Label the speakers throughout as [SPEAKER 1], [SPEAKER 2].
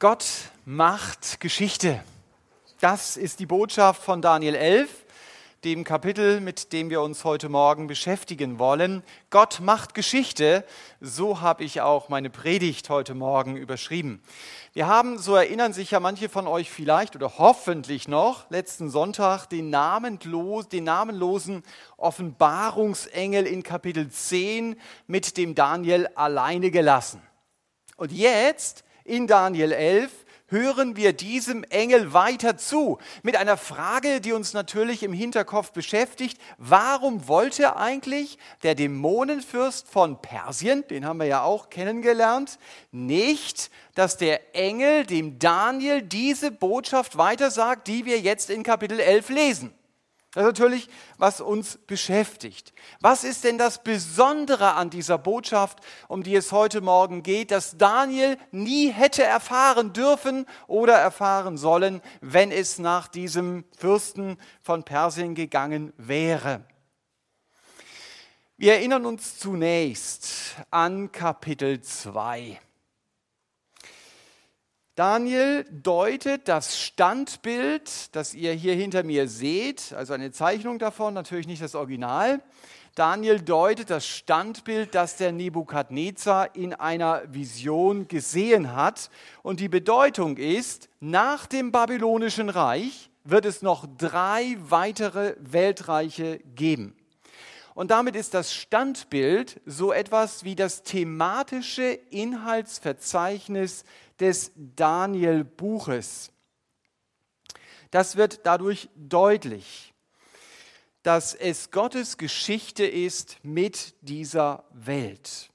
[SPEAKER 1] Gott macht Geschichte. Das ist die Botschaft von Daniel 11, dem Kapitel, mit dem wir uns heute Morgen beschäftigen wollen. Gott macht Geschichte, so habe ich auch meine Predigt heute Morgen überschrieben. Wir haben, so erinnern sich ja manche von euch vielleicht oder hoffentlich noch, letzten Sonntag den, namenlos, den namenlosen Offenbarungsengel in Kapitel 10 mit dem Daniel alleine gelassen. Und jetzt in Daniel 11 hören wir diesem Engel weiter zu mit einer Frage, die uns natürlich im Hinterkopf beschäftigt. Warum wollte eigentlich der Dämonenfürst von Persien, den haben wir ja auch kennengelernt, nicht, dass der Engel dem Daniel diese Botschaft weitersagt, die wir jetzt in Kapitel 11 lesen? Das ist natürlich, was uns beschäftigt. Was ist denn das Besondere an dieser Botschaft, um die es heute Morgen geht, dass Daniel nie hätte erfahren dürfen oder erfahren sollen, wenn es nach diesem Fürsten von Persien gegangen wäre? Wir erinnern uns zunächst an Kapitel 2. Daniel deutet das Standbild, das ihr hier hinter mir seht, also eine Zeichnung davon, natürlich nicht das Original. Daniel deutet das Standbild, das der Nebukadnezar in einer Vision gesehen hat. Und die Bedeutung ist, nach dem babylonischen Reich wird es noch drei weitere Weltreiche geben. Und damit ist das Standbild so etwas wie das thematische Inhaltsverzeichnis des Daniel-Buches. Das wird dadurch deutlich, dass es Gottes Geschichte ist mit dieser Welt.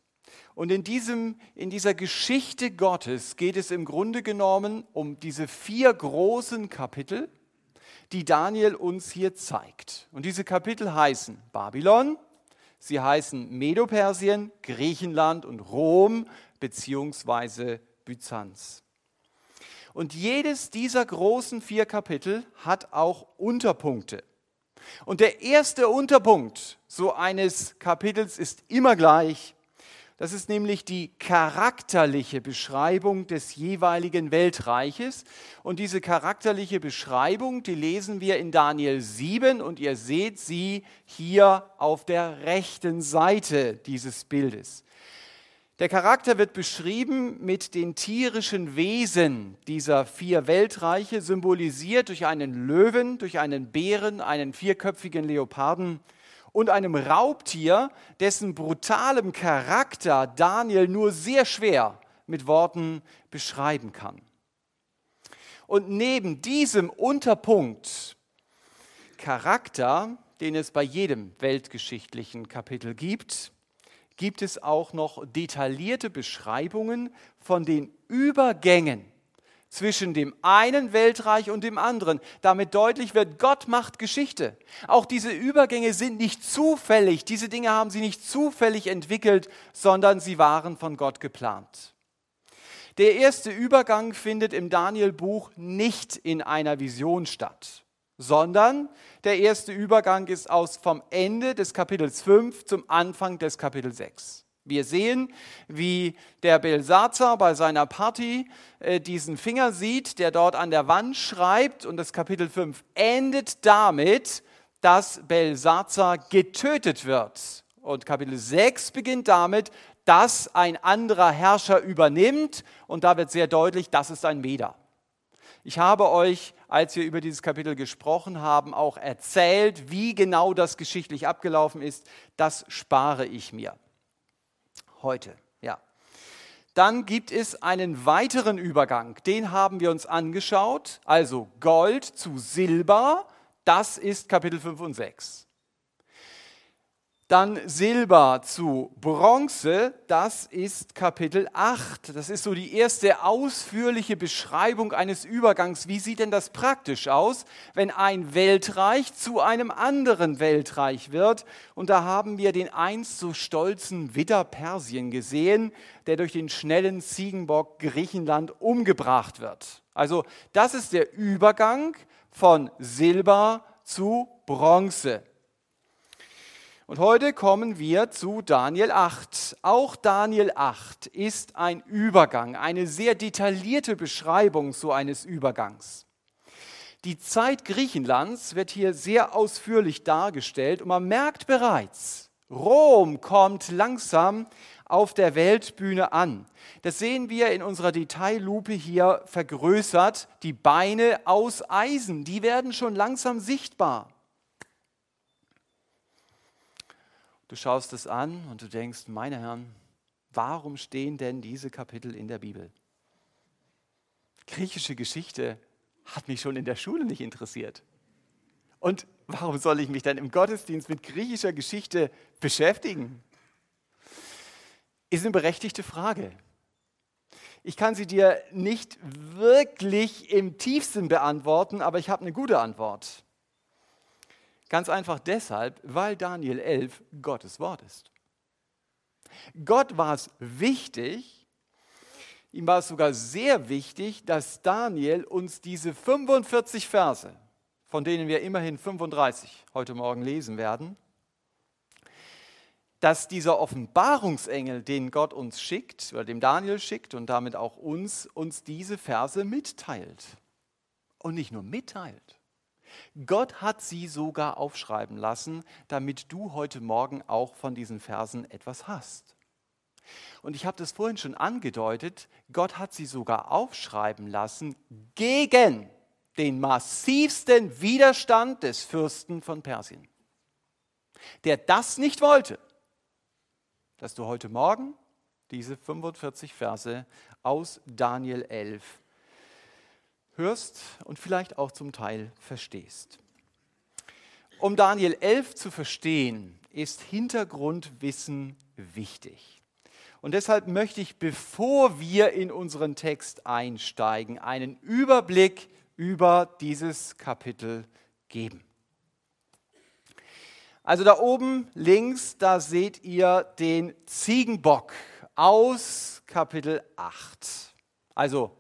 [SPEAKER 1] Und in, diesem, in dieser Geschichte Gottes geht es im Grunde genommen um diese vier großen Kapitel, die Daniel uns hier zeigt. Und diese Kapitel heißen Babylon, sie heißen Medopersien, Griechenland und Rom beziehungsweise Byzanz. Und jedes dieser großen vier Kapitel hat auch Unterpunkte. Und der erste Unterpunkt so eines Kapitels ist immer gleich. Das ist nämlich die charakterliche Beschreibung des jeweiligen Weltreiches. Und diese charakterliche Beschreibung, die lesen wir in Daniel 7 und ihr seht sie hier auf der rechten Seite dieses Bildes. Der Charakter wird beschrieben mit den tierischen Wesen dieser vier Weltreiche, symbolisiert durch einen Löwen, durch einen Bären, einen vierköpfigen Leoparden und einem Raubtier, dessen brutalem Charakter Daniel nur sehr schwer mit Worten beschreiben kann. Und neben diesem Unterpunkt Charakter, den es bei jedem weltgeschichtlichen Kapitel gibt, gibt es auch noch detaillierte Beschreibungen von den Übergängen zwischen dem einen Weltreich und dem anderen. Damit deutlich wird, Gott macht Geschichte. Auch diese Übergänge sind nicht zufällig. Diese Dinge haben sie nicht zufällig entwickelt, sondern sie waren von Gott geplant. Der erste Übergang findet im Daniel-Buch nicht in einer Vision statt sondern der erste Übergang ist aus vom Ende des Kapitels 5 zum Anfang des Kapitels 6. Wir sehen, wie der Belsazar bei seiner Party äh, diesen Finger sieht, der dort an der Wand schreibt und das Kapitel 5 endet damit, dass Belsazar getötet wird. Und Kapitel 6 beginnt damit, dass ein anderer Herrscher übernimmt und da wird sehr deutlich, das ist ein Meder. Ich habe euch, als wir über dieses Kapitel gesprochen haben, auch erzählt, wie genau das geschichtlich abgelaufen ist. Das spare ich mir heute. Ja. Dann gibt es einen weiteren Übergang, den haben wir uns angeschaut. Also Gold zu Silber, das ist Kapitel 5 und 6. Dann Silber zu Bronze, das ist Kapitel 8. Das ist so die erste ausführliche Beschreibung eines Übergangs. Wie sieht denn das praktisch aus, wenn ein Weltreich zu einem anderen Weltreich wird? Und da haben wir den einst so stolzen Widder Persien gesehen, der durch den schnellen Ziegenbock Griechenland umgebracht wird. Also das ist der Übergang von Silber zu Bronze. Und heute kommen wir zu Daniel 8. Auch Daniel 8 ist ein Übergang, eine sehr detaillierte Beschreibung so eines Übergangs. Die Zeit Griechenlands wird hier sehr ausführlich dargestellt und man merkt bereits, Rom kommt langsam auf der Weltbühne an. Das sehen wir in unserer Detaillupe hier vergrößert. Die Beine aus Eisen, die werden schon langsam sichtbar. Du schaust es an und du denkst, meine Herren, warum stehen denn diese Kapitel in der Bibel? Griechische Geschichte hat mich schon in der Schule nicht interessiert. Und warum soll ich mich dann im Gottesdienst mit griechischer Geschichte beschäftigen? Ist eine berechtigte Frage. Ich kann sie dir nicht wirklich im tiefsten beantworten, aber ich habe eine gute Antwort. Ganz einfach deshalb, weil Daniel 11 Gottes Wort ist. Gott war es wichtig, ihm war es sogar sehr wichtig, dass Daniel uns diese 45 Verse, von denen wir immerhin 35 heute Morgen lesen werden, dass dieser Offenbarungsengel, den Gott uns schickt, oder dem Daniel schickt und damit auch uns, uns diese Verse mitteilt. Und nicht nur mitteilt, Gott hat sie sogar aufschreiben lassen, damit du heute Morgen auch von diesen Versen etwas hast. Und ich habe das vorhin schon angedeutet, Gott hat sie sogar aufschreiben lassen gegen den massivsten Widerstand des Fürsten von Persien, der das nicht wollte, dass du heute Morgen diese 45 Verse aus Daniel 11 hörst und vielleicht auch zum Teil verstehst. Um Daniel 11 zu verstehen, ist Hintergrundwissen wichtig. Und deshalb möchte ich, bevor wir in unseren Text einsteigen, einen Überblick über dieses Kapitel geben. Also da oben links, da seht ihr den Ziegenbock aus Kapitel 8. Also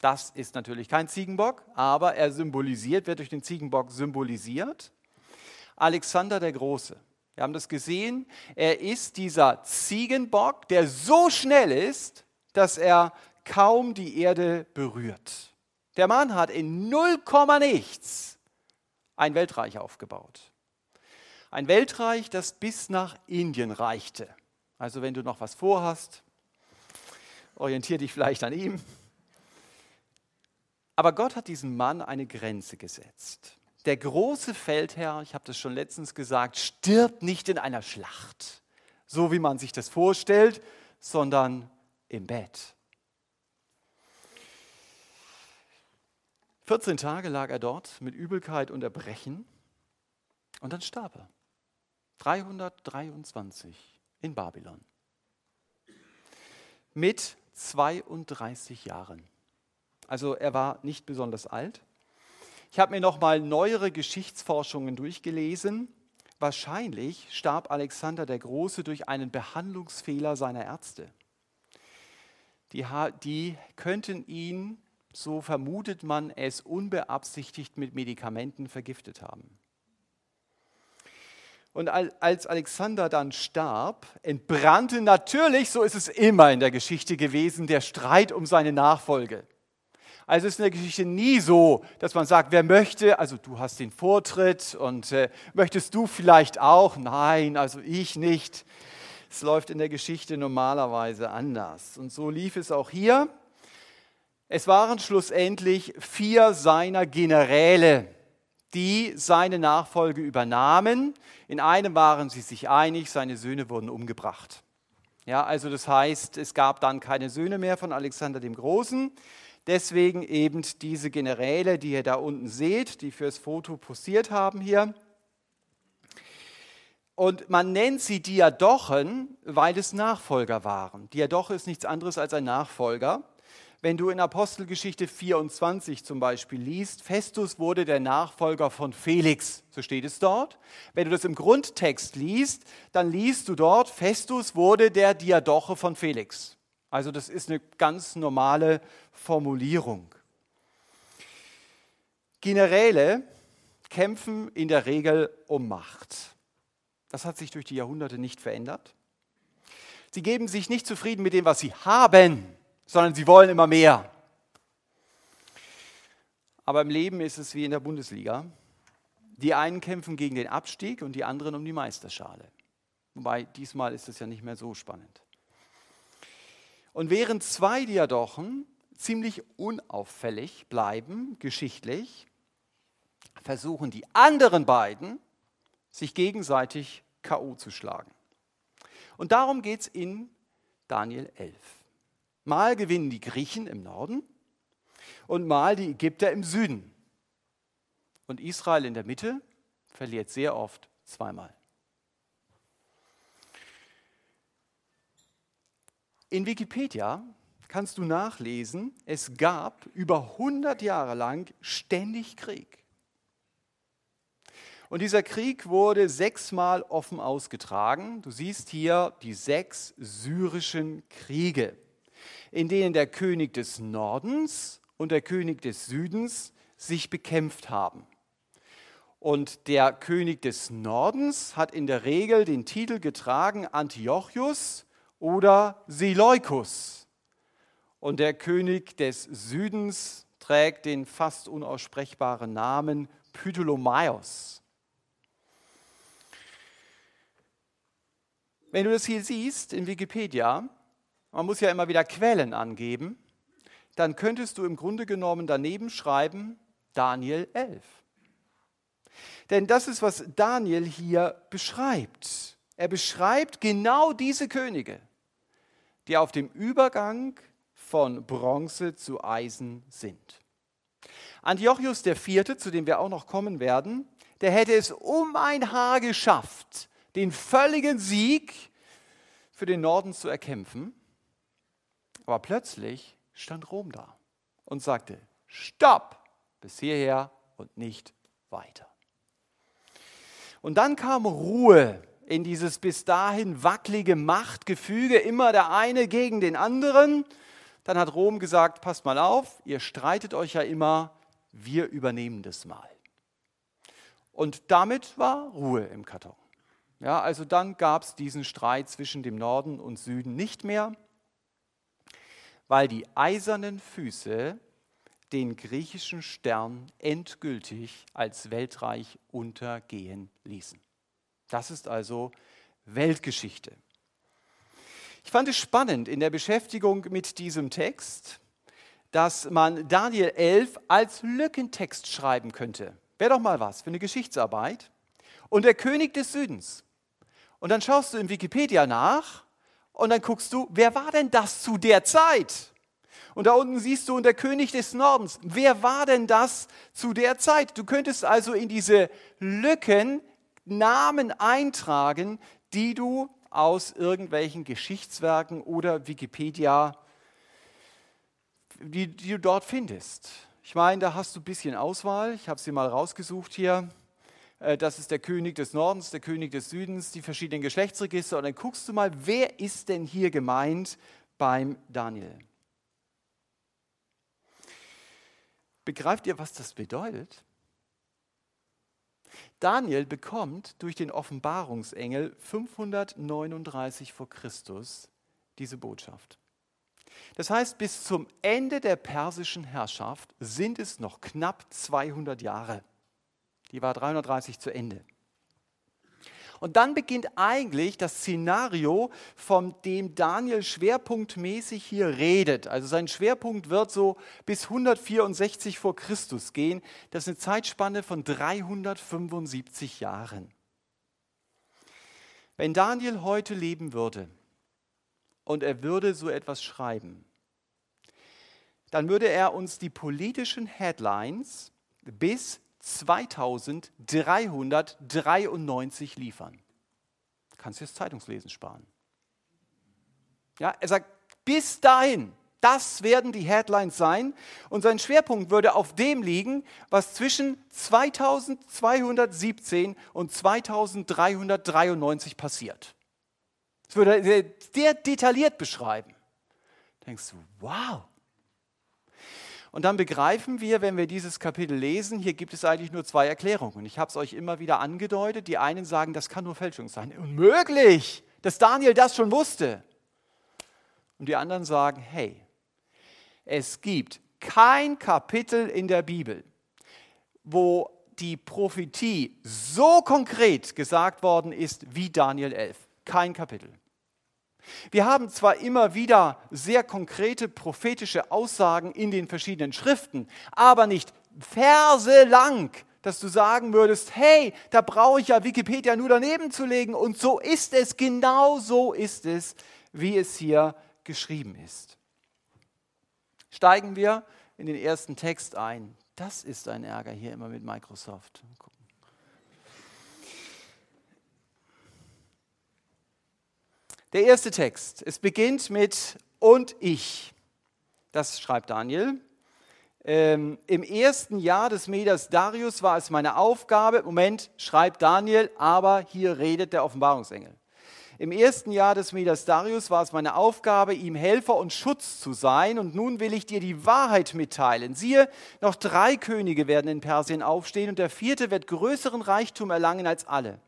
[SPEAKER 1] das ist natürlich kein Ziegenbock, aber er symbolisiert, wird durch den Ziegenbock symbolisiert. Alexander der Große. Wir haben das gesehen. Er ist dieser Ziegenbock, der so schnell ist, dass er kaum die Erde berührt. Der Mann hat in 0, nichts ein Weltreich aufgebaut. Ein Weltreich, das bis nach Indien reichte. Also wenn du noch was vorhast, orientiere dich vielleicht an ihm. Aber Gott hat diesem Mann eine Grenze gesetzt. Der große Feldherr, ich habe das schon letztens gesagt, stirbt nicht in einer Schlacht, so wie man sich das vorstellt, sondern im Bett. 14 Tage lag er dort mit Übelkeit und Erbrechen und dann starb er. 323 in Babylon. Mit 32 Jahren. Also er war nicht besonders alt. Ich habe mir noch mal neuere Geschichtsforschungen durchgelesen. Wahrscheinlich starb Alexander der Große durch einen Behandlungsfehler seiner Ärzte. Die, die könnten ihn, so vermutet man es, unbeabsichtigt mit Medikamenten vergiftet haben. Und als Alexander dann starb, entbrannte natürlich, so ist es immer in der Geschichte gewesen, der Streit um seine Nachfolge. Also ist in der Geschichte nie so, dass man sagt, wer möchte, also du hast den Vortritt und äh, möchtest du vielleicht auch? Nein, also ich nicht. Es läuft in der Geschichte normalerweise anders. Und so lief es auch hier. Es waren schlussendlich vier seiner Generäle, die seine Nachfolge übernahmen. In einem waren sie sich einig, seine Söhne wurden umgebracht. Ja, also das heißt, es gab dann keine Söhne mehr von Alexander dem Großen. Deswegen eben diese Generäle, die ihr da unten seht, die fürs Foto posiert haben hier. Und man nennt sie Diadochen, weil es Nachfolger waren. Diadoche ist nichts anderes als ein Nachfolger. Wenn du in Apostelgeschichte 24 zum Beispiel liest, Festus wurde der Nachfolger von Felix, so steht es dort. Wenn du das im Grundtext liest, dann liest du dort, Festus wurde der Diadoche von Felix. Also das ist eine ganz normale Formulierung. Generäle kämpfen in der Regel um Macht. Das hat sich durch die Jahrhunderte nicht verändert. Sie geben sich nicht zufrieden mit dem, was sie haben, sondern sie wollen immer mehr. Aber im Leben ist es wie in der Bundesliga. Die einen kämpfen gegen den Abstieg und die anderen um die Meisterschale. Wobei diesmal ist es ja nicht mehr so spannend. Und während zwei Diadochen ziemlich unauffällig bleiben, geschichtlich, versuchen die anderen beiden, sich gegenseitig K.O. zu schlagen. Und darum geht es in Daniel 11. Mal gewinnen die Griechen im Norden und mal die Ägypter im Süden. Und Israel in der Mitte verliert sehr oft zweimal. In Wikipedia kannst du nachlesen, es gab über 100 Jahre lang ständig Krieg. Und dieser Krieg wurde sechsmal offen ausgetragen. Du siehst hier die sechs syrischen Kriege, in denen der König des Nordens und der König des Südens sich bekämpft haben. Und der König des Nordens hat in der Regel den Titel getragen Antiochus oder Seleukus. Und der König des Südens trägt den fast unaussprechbaren Namen Ptolemaios. Wenn du das hier siehst in Wikipedia, man muss ja immer wieder Quellen angeben, dann könntest du im Grunde genommen daneben schreiben Daniel 11. Denn das ist, was Daniel hier beschreibt. Er beschreibt genau diese Könige, die auf dem Übergang von Bronze zu Eisen sind. Antiochus IV., zu dem wir auch noch kommen werden, der hätte es um ein Haar geschafft, den völligen Sieg für den Norden zu erkämpfen. Aber plötzlich stand Rom da und sagte, stopp, bis hierher und nicht weiter. Und dann kam Ruhe in dieses bis dahin wackelige Machtgefüge, immer der eine gegen den anderen. Dann hat Rom gesagt, passt mal auf, ihr streitet euch ja immer, wir übernehmen das mal. Und damit war Ruhe im Karton. Ja, also dann gab es diesen Streit zwischen dem Norden und Süden nicht mehr, weil die eisernen Füße den griechischen Stern endgültig als Weltreich untergehen ließen. Das ist also Weltgeschichte. Ich fand es spannend in der Beschäftigung mit diesem Text, dass man Daniel 11 als Lückentext schreiben könnte. Wäre doch mal was für eine Geschichtsarbeit. Und der König des Südens. Und dann schaust du in Wikipedia nach und dann guckst du, wer war denn das zu der Zeit? Und da unten siehst du, und der König des Nordens, wer war denn das zu der Zeit? Du könntest also in diese Lücken Namen eintragen, die du aus irgendwelchen Geschichtswerken oder Wikipedia, die, die du dort findest. Ich meine, da hast du ein bisschen Auswahl. Ich habe sie mal rausgesucht hier. Äh, das ist der König des Nordens, der König des Südens, die verschiedenen Geschlechtsregister. Und dann guckst du mal, wer ist denn hier gemeint beim Daniel? Begreift ihr, was das bedeutet? Daniel bekommt durch den Offenbarungsengel 539 vor Christus diese Botschaft. Das heißt, bis zum Ende der persischen Herrschaft sind es noch knapp 200 Jahre. Die war 330 zu Ende. Und dann beginnt eigentlich das Szenario, von dem Daniel schwerpunktmäßig hier redet. Also sein Schwerpunkt wird so bis 164 vor Christus gehen. Das ist eine Zeitspanne von 375 Jahren. Wenn Daniel heute leben würde und er würde so etwas schreiben, dann würde er uns die politischen Headlines bis 2393 liefern. Kannst du jetzt Zeitungslesen sparen. Ja, er sagt, bis dahin, das werden die Headlines sein. Und sein Schwerpunkt würde auf dem liegen, was zwischen 2217 und 2393 passiert. Das würde er sehr detailliert beschreiben. Da denkst du, wow. Und dann begreifen wir, wenn wir dieses Kapitel lesen, hier gibt es eigentlich nur zwei Erklärungen. Ich habe es euch immer wieder angedeutet. Die einen sagen, das kann nur Fälschung sein. Unmöglich, dass Daniel das schon wusste. Und die anderen sagen, hey, es gibt kein Kapitel in der Bibel, wo die Prophetie so konkret gesagt worden ist wie Daniel 11. Kein Kapitel. Wir haben zwar immer wieder sehr konkrete prophetische Aussagen in den verschiedenen Schriften, aber nicht Verse lang, dass du sagen würdest, hey, da brauche ich ja Wikipedia nur daneben zu legen. Und so ist es, genau so ist es, wie es hier geschrieben ist. Steigen wir in den ersten Text ein. Das ist ein Ärger hier immer mit Microsoft. Der erste Text, es beginnt mit und ich. Das schreibt Daniel. Ähm, Im ersten Jahr des Meders Darius war es meine Aufgabe, Moment, schreibt Daniel, aber hier redet der Offenbarungsengel. Im ersten Jahr des Meders Darius war es meine Aufgabe, ihm Helfer und Schutz zu sein. Und nun will ich dir die Wahrheit mitteilen. Siehe, noch drei Könige werden in Persien aufstehen und der vierte wird größeren Reichtum erlangen als alle.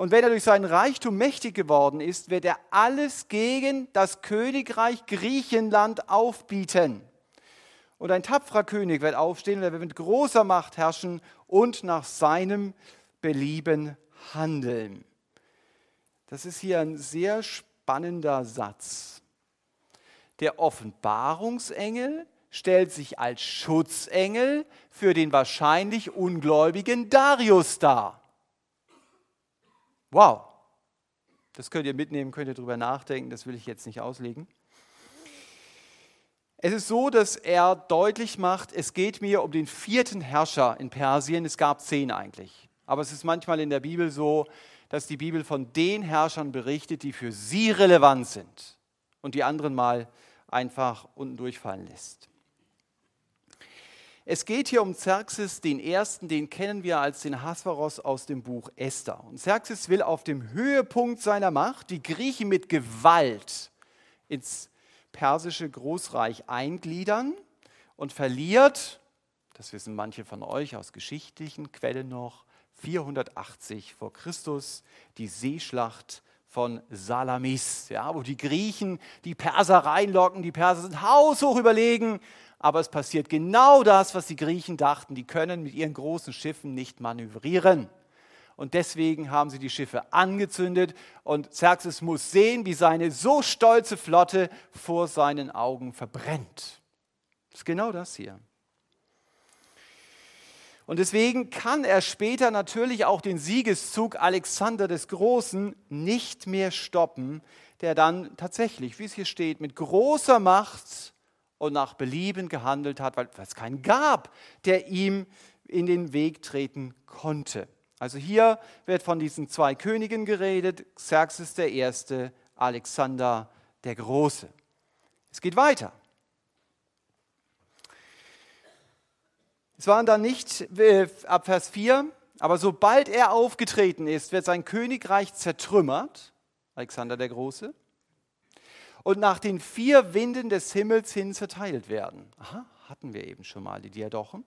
[SPEAKER 1] Und wenn er durch seinen Reichtum mächtig geworden ist, wird er alles gegen das Königreich Griechenland aufbieten. Und ein tapferer König wird aufstehen und er wird mit großer Macht herrschen und nach seinem Belieben handeln. Das ist hier ein sehr spannender Satz. Der Offenbarungsengel stellt sich als Schutzengel für den wahrscheinlich ungläubigen Darius dar. Wow, das könnt ihr mitnehmen, könnt ihr darüber nachdenken, das will ich jetzt nicht auslegen. Es ist so, dass er deutlich macht, es geht mir um den vierten Herrscher in Persien. Es gab zehn eigentlich. Aber es ist manchmal in der Bibel so, dass die Bibel von den Herrschern berichtet, die für sie relevant sind und die anderen mal einfach unten durchfallen lässt. Es geht hier um Xerxes den Ersten, den kennen wir als den Hasparos aus dem Buch Esther. Und Xerxes will auf dem Höhepunkt seiner Macht die Griechen mit Gewalt ins persische Großreich eingliedern und verliert, das wissen manche von euch aus geschichtlichen Quellen noch, 480 vor Christus die Seeschlacht von Salamis, ja, wo die Griechen die Perser reinlocken, die Perser sind haushoch überlegen aber es passiert genau das, was die Griechen dachten. Die können mit ihren großen Schiffen nicht manövrieren. Und deswegen haben sie die Schiffe angezündet und Xerxes muss sehen, wie seine so stolze Flotte vor seinen Augen verbrennt. Das ist genau das hier. Und deswegen kann er später natürlich auch den Siegeszug Alexander des Großen nicht mehr stoppen, der dann tatsächlich, wie es hier steht, mit großer Macht und nach Belieben gehandelt hat, weil es keinen gab, der ihm in den Weg treten konnte. Also hier wird von diesen zwei Königen geredet, Xerxes der Erste, Alexander der Große. Es geht weiter. Es waren dann nicht äh, ab Vers 4, aber sobald er aufgetreten ist, wird sein Königreich zertrümmert, Alexander der Große, und nach den vier Winden des Himmels hin zerteilt werden. Aha, hatten wir eben schon mal die Diadochen.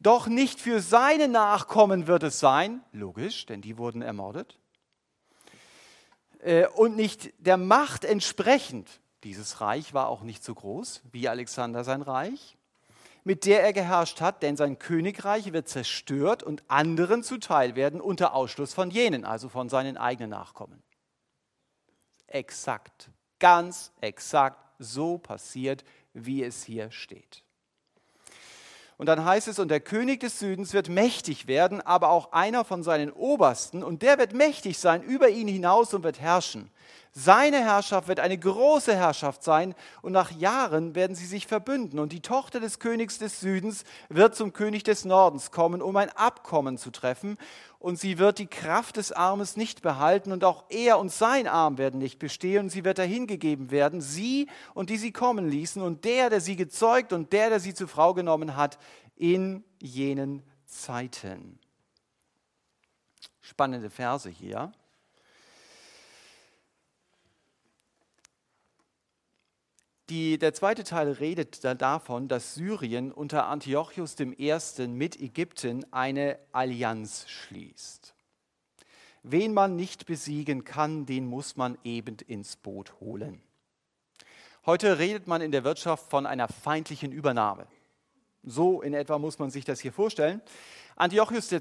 [SPEAKER 1] Doch nicht für seine Nachkommen wird es sein, logisch, denn die wurden ermordet. Äh, und nicht der Macht entsprechend, dieses Reich war auch nicht so groß wie Alexander sein Reich, mit der er geherrscht hat, denn sein Königreich wird zerstört und anderen zuteil werden unter Ausschluss von jenen, also von seinen eigenen Nachkommen exakt, ganz exakt so passiert, wie es hier steht. Und dann heißt es, und der König des Südens wird mächtig werden, aber auch einer von seinen Obersten, und der wird mächtig sein über ihn hinaus und wird herrschen. Seine Herrschaft wird eine große Herrschaft sein und nach Jahren werden sie sich verbünden und die Tochter des Königs des Südens wird zum König des Nordens kommen, um ein Abkommen zu treffen und sie wird die Kraft des Armes nicht behalten und auch er und sein Arm werden nicht bestehen und sie wird dahingegeben werden, sie und die sie kommen ließen und der, der sie gezeugt und der, der sie zur Frau genommen hat in jenen Zeiten. Spannende Verse hier. Die, der zweite Teil redet davon, dass Syrien unter Antiochus I. mit Ägypten eine Allianz schließt. Wen man nicht besiegen kann, den muss man eben ins Boot holen. Heute redet man in der Wirtschaft von einer feindlichen Übernahme. So in etwa muss man sich das hier vorstellen. Antiochus II.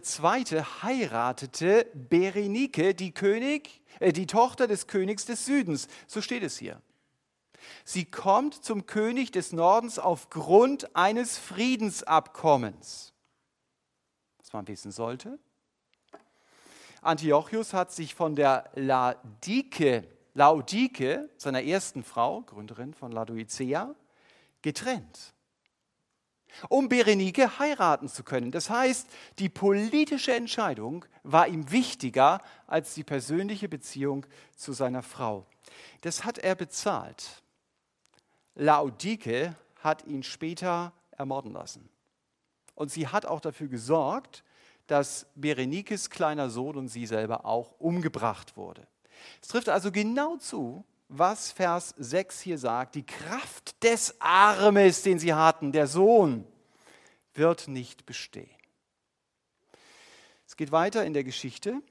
[SPEAKER 1] heiratete Berenike, die, König, äh, die Tochter des Königs des Südens. So steht es hier. Sie kommt zum König des Nordens aufgrund eines Friedensabkommens. Was man wissen sollte. Antiochus hat sich von der Laodike, Laodike, seiner ersten Frau, Gründerin von Laodicea, getrennt um Berenike heiraten zu können. Das heißt, die politische Entscheidung war ihm wichtiger als die persönliche Beziehung zu seiner Frau. Das hat er bezahlt. Laodike hat ihn später ermorden lassen. Und sie hat auch dafür gesorgt, dass Berenikes kleiner Sohn und sie selber auch umgebracht wurde. Es trifft also genau zu, was Vers 6 hier sagt. Die Kraft des Armes, den sie hatten, der Sohn, wird nicht bestehen. Es geht weiter in der Geschichte.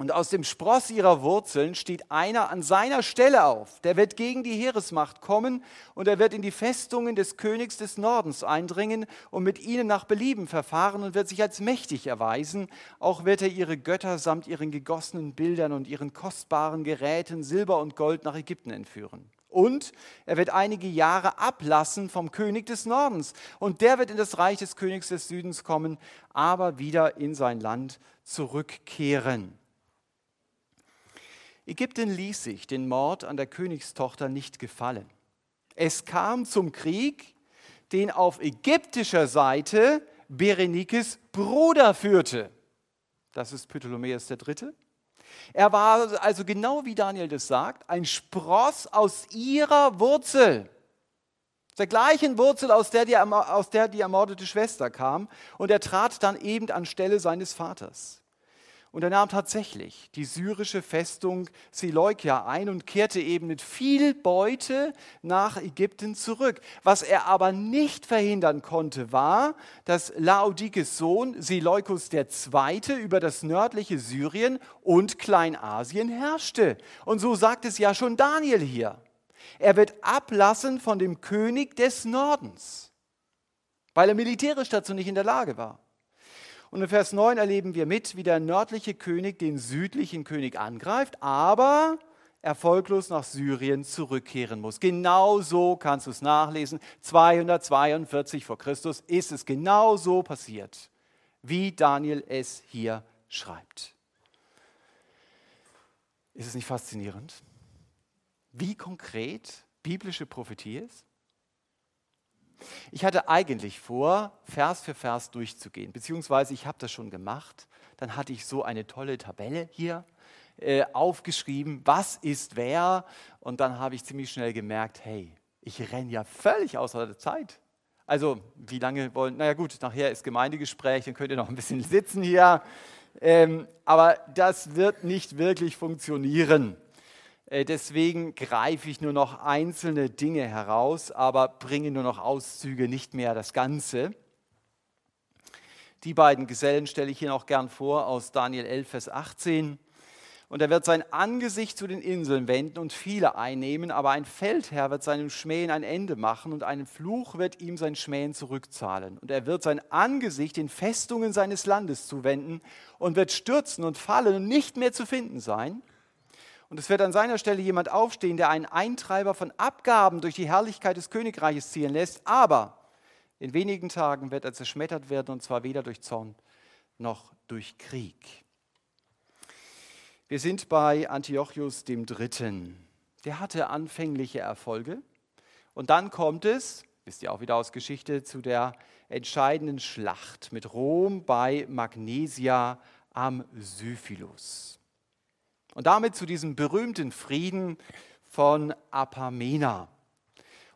[SPEAKER 1] Und aus dem Spross ihrer Wurzeln steht einer an seiner Stelle auf. Der wird gegen die Heeresmacht kommen und er wird in die Festungen des Königs des Nordens eindringen und mit ihnen nach Belieben verfahren und wird sich als mächtig erweisen. Auch wird er ihre Götter samt ihren gegossenen Bildern und ihren kostbaren Geräten Silber und Gold nach Ägypten entführen. Und er wird einige Jahre ablassen vom König des Nordens. Und der wird in das Reich des Königs des Südens kommen, aber wieder in sein Land zurückkehren. Ägypten ließ sich den Mord an der Königstochter nicht gefallen. Es kam zum Krieg, den auf ägyptischer Seite Berenikes Bruder führte. Das ist Ptolemaeus III. Er war also genau wie Daniel das sagt, ein Spross aus ihrer Wurzel. Der gleichen Wurzel, aus der, die, aus der die ermordete Schwester kam. Und er trat dann eben anstelle seines Vaters. Und er nahm tatsächlich die syrische Festung Seleukia ein und kehrte eben mit viel Beute nach Ägypten zurück. Was er aber nicht verhindern konnte, war, dass Laodikes Sohn Seleukus II. über das nördliche Syrien und Kleinasien herrschte. Und so sagt es ja schon Daniel hier. Er wird ablassen von dem König des Nordens, weil er militärisch dazu nicht in der Lage war. Und in Vers 9 erleben wir mit, wie der nördliche König den südlichen König angreift, aber erfolglos nach Syrien zurückkehren muss. Genau so kannst du es nachlesen. 242 vor Christus ist es genau so passiert, wie Daniel es hier schreibt. Ist es nicht faszinierend, wie konkret biblische Prophetie ist? Ich hatte eigentlich vor, Vers für Vers durchzugehen, beziehungsweise ich habe das schon gemacht. Dann hatte ich so eine tolle Tabelle hier äh, aufgeschrieben, was ist wer. Und dann habe ich ziemlich schnell gemerkt, hey, ich renne ja völlig außer der Zeit. Also, wie lange wollen, naja gut, nachher ist Gemeindegespräch, dann könnt ihr noch ein bisschen sitzen hier. Ähm, aber das wird nicht wirklich funktionieren. Äh, deswegen greife ich nur noch einzelne Dinge heraus, aber bringe nur noch Auszüge, nicht mehr das Ganze. Die beiden Gesellen stelle ich hier noch gern vor aus Daniel 11, Vers 18. Und er wird sein Angesicht zu den Inseln wenden und viele einnehmen, aber ein Feldherr wird seinem Schmähen ein Ende machen und einen Fluch wird ihm sein Schmähen zurückzahlen. Und er wird sein Angesicht den Festungen seines Landes zuwenden und wird stürzen und fallen und nicht mehr zu finden sein. Und es wird an seiner Stelle jemand aufstehen, der einen Eintreiber von Abgaben durch die Herrlichkeit des Königreiches ziehen lässt. Aber in wenigen Tagen wird er zerschmettert werden, und zwar weder durch Zorn noch durch Krieg. Wir sind bei Antiochus dem Dritten. Der hatte anfängliche Erfolge. Und dann kommt es, wisst ihr auch wieder aus Geschichte, zu der entscheidenden Schlacht mit Rom bei Magnesia am Syphilus. Und damit zu diesem berühmten Frieden von Apamena.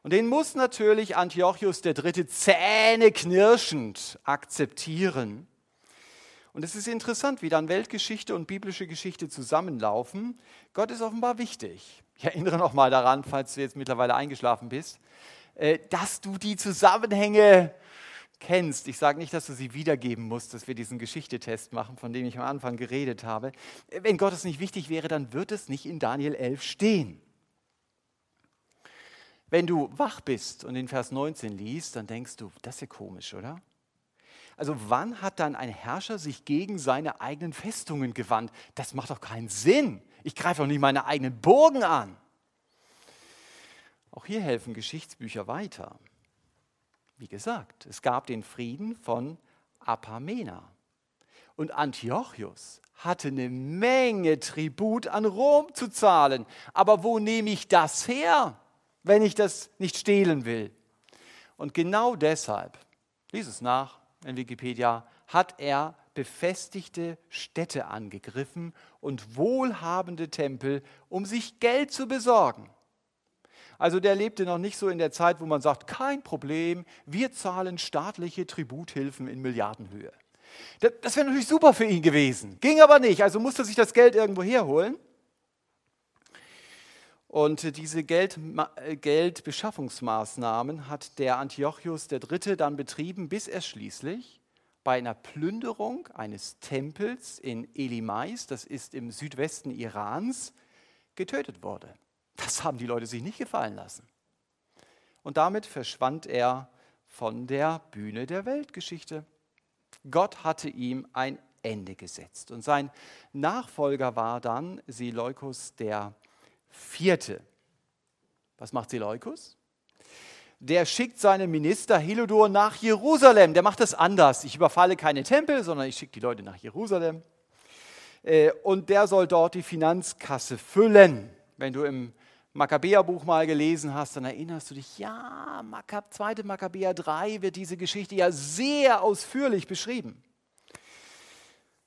[SPEAKER 1] Und den muss natürlich Antiochus III. zähneknirschend akzeptieren. Und es ist interessant, wie dann Weltgeschichte und biblische Geschichte zusammenlaufen. Gott ist offenbar wichtig. ich erinnere noch mal daran, falls du jetzt mittlerweile eingeschlafen bist, äh, dass du die Zusammenhänge kennst. Ich sage nicht, dass du sie wiedergeben musst, dass wir diesen Geschichtetest machen, von dem ich am Anfang geredet habe. Wenn Gott es nicht wichtig wäre, dann wird es nicht in Daniel 11 stehen. Wenn du wach bist und den Vers 19 liest, dann denkst du, das ist ja komisch, oder? Also wann hat dann ein Herrscher sich gegen seine eigenen Festungen gewandt? Das macht doch keinen Sinn. Ich greife doch nicht meine eigenen Burgen an. Auch hier helfen Geschichtsbücher weiter. Wie gesagt, es gab den Frieden von Apamena. Und Antiochus hatte eine Menge Tribut an Rom zu zahlen. Aber wo nehme ich das her, wenn ich das nicht stehlen will? Und genau deshalb, lies es nach in Wikipedia, hat er befestigte Städte angegriffen und wohlhabende Tempel, um sich Geld zu besorgen. Also der lebte noch nicht so in der Zeit, wo man sagt, kein Problem, wir zahlen staatliche Tributhilfen in Milliardenhöhe. Das wäre natürlich super für ihn gewesen, ging aber nicht, also musste sich das Geld irgendwo herholen. Und diese Geld, Geldbeschaffungsmaßnahmen hat der Antiochus III. dann betrieben, bis er schließlich bei einer Plünderung eines Tempels in Elimais, das ist im Südwesten Irans, getötet wurde. Das haben die Leute sich nicht gefallen lassen. Und damit verschwand er von der Bühne der Weltgeschichte. Gott hatte ihm ein Ende gesetzt. Und sein Nachfolger war dann Seleukus der Vierte. Was macht Seleukus? Der schickt seinen Minister Hilodor nach Jerusalem. Der macht das anders. Ich überfalle keine Tempel, sondern ich schicke die Leute nach Jerusalem. Äh, und der soll dort die Finanzkasse füllen. Wenn du im Makkabäerbuch mal gelesen hast, dann erinnerst du dich, ja, Makkab, 2. Makkabäer 3 wird diese Geschichte ja sehr ausführlich beschrieben.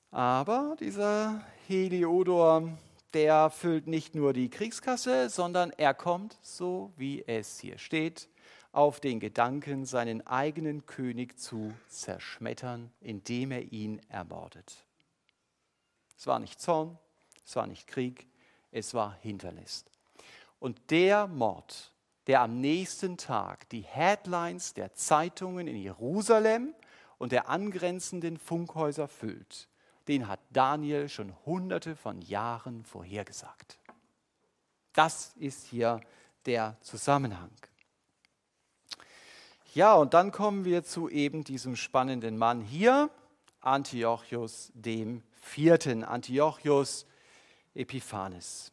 [SPEAKER 1] Aber dieser Heliodor, der füllt nicht nur die Kriegskasse, sondern er kommt, so wie es hier steht, auf den Gedanken, seinen eigenen König zu zerschmettern, indem er ihn ermordet. Es war nicht Zorn, es war nicht Krieg, es war Hinterlist. Und der Mord, der am nächsten Tag die Headlines der Zeitungen in Jerusalem und der angrenzenden Funkhäuser füllt, den hat Daniel schon hunderte von Jahren vorhergesagt. Das ist hier der Zusammenhang. Ja, und dann kommen wir zu eben diesem spannenden Mann hier, Antiochus dem Vierten, Antiochus Epiphanes.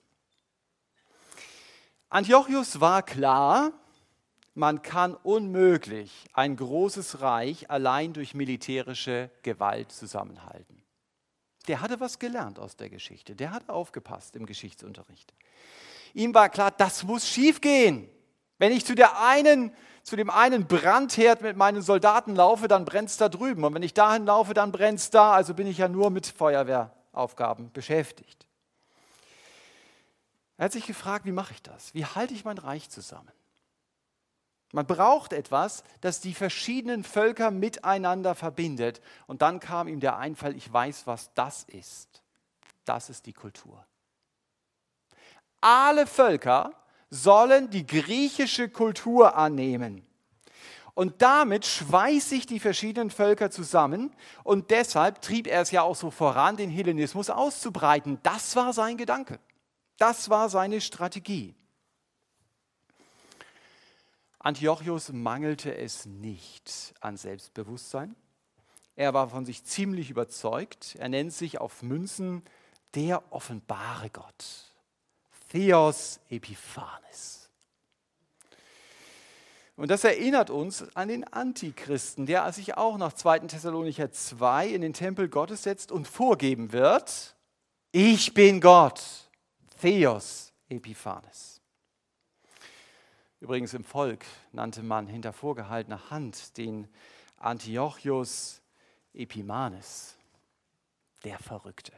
[SPEAKER 1] Antiochus war klar, man kann unmöglich ein großes Reich allein durch militärische Gewalt zusammenhalten. Der hatte was gelernt aus der Geschichte, der hat aufgepasst im Geschichtsunterricht. Ihm war klar, das muss schiefgehen. Wenn ich zu, der einen, zu dem einen Brandherd mit meinen Soldaten laufe, dann brennt es da drüben. Und wenn ich dahin laufe, dann brennt es da. Also bin ich ja nur mit Feuerwehraufgaben beschäftigt. Er hat sich gefragt, wie mache ich das? Wie halte ich mein Reich zusammen? Man braucht etwas, das die verschiedenen Völker miteinander verbindet. Und dann kam ihm der Einfall, ich weiß, was das ist. Das ist die Kultur. Alle Völker sollen die griechische Kultur annehmen. Und damit schweißt sich die verschiedenen Völker zusammen und deshalb trieb er es ja auch so voran, den Hellenismus auszubreiten. Das war sein Gedanke. Das war seine Strategie. Antiochus mangelte es nicht an Selbstbewusstsein. Er war von sich ziemlich überzeugt. Er nennt sich auf Münzen der offenbare Gott. Theos Epiphanes. Und das erinnert uns an den Antichristen, der sich auch nach 2. Thessalonicher 2 in den Tempel Gottes setzt und vorgeben wird, ich bin Gott. Theos Epiphanes. Übrigens im Volk nannte man hinter vorgehaltener Hand den Antiochus Epimanes, der Verrückte.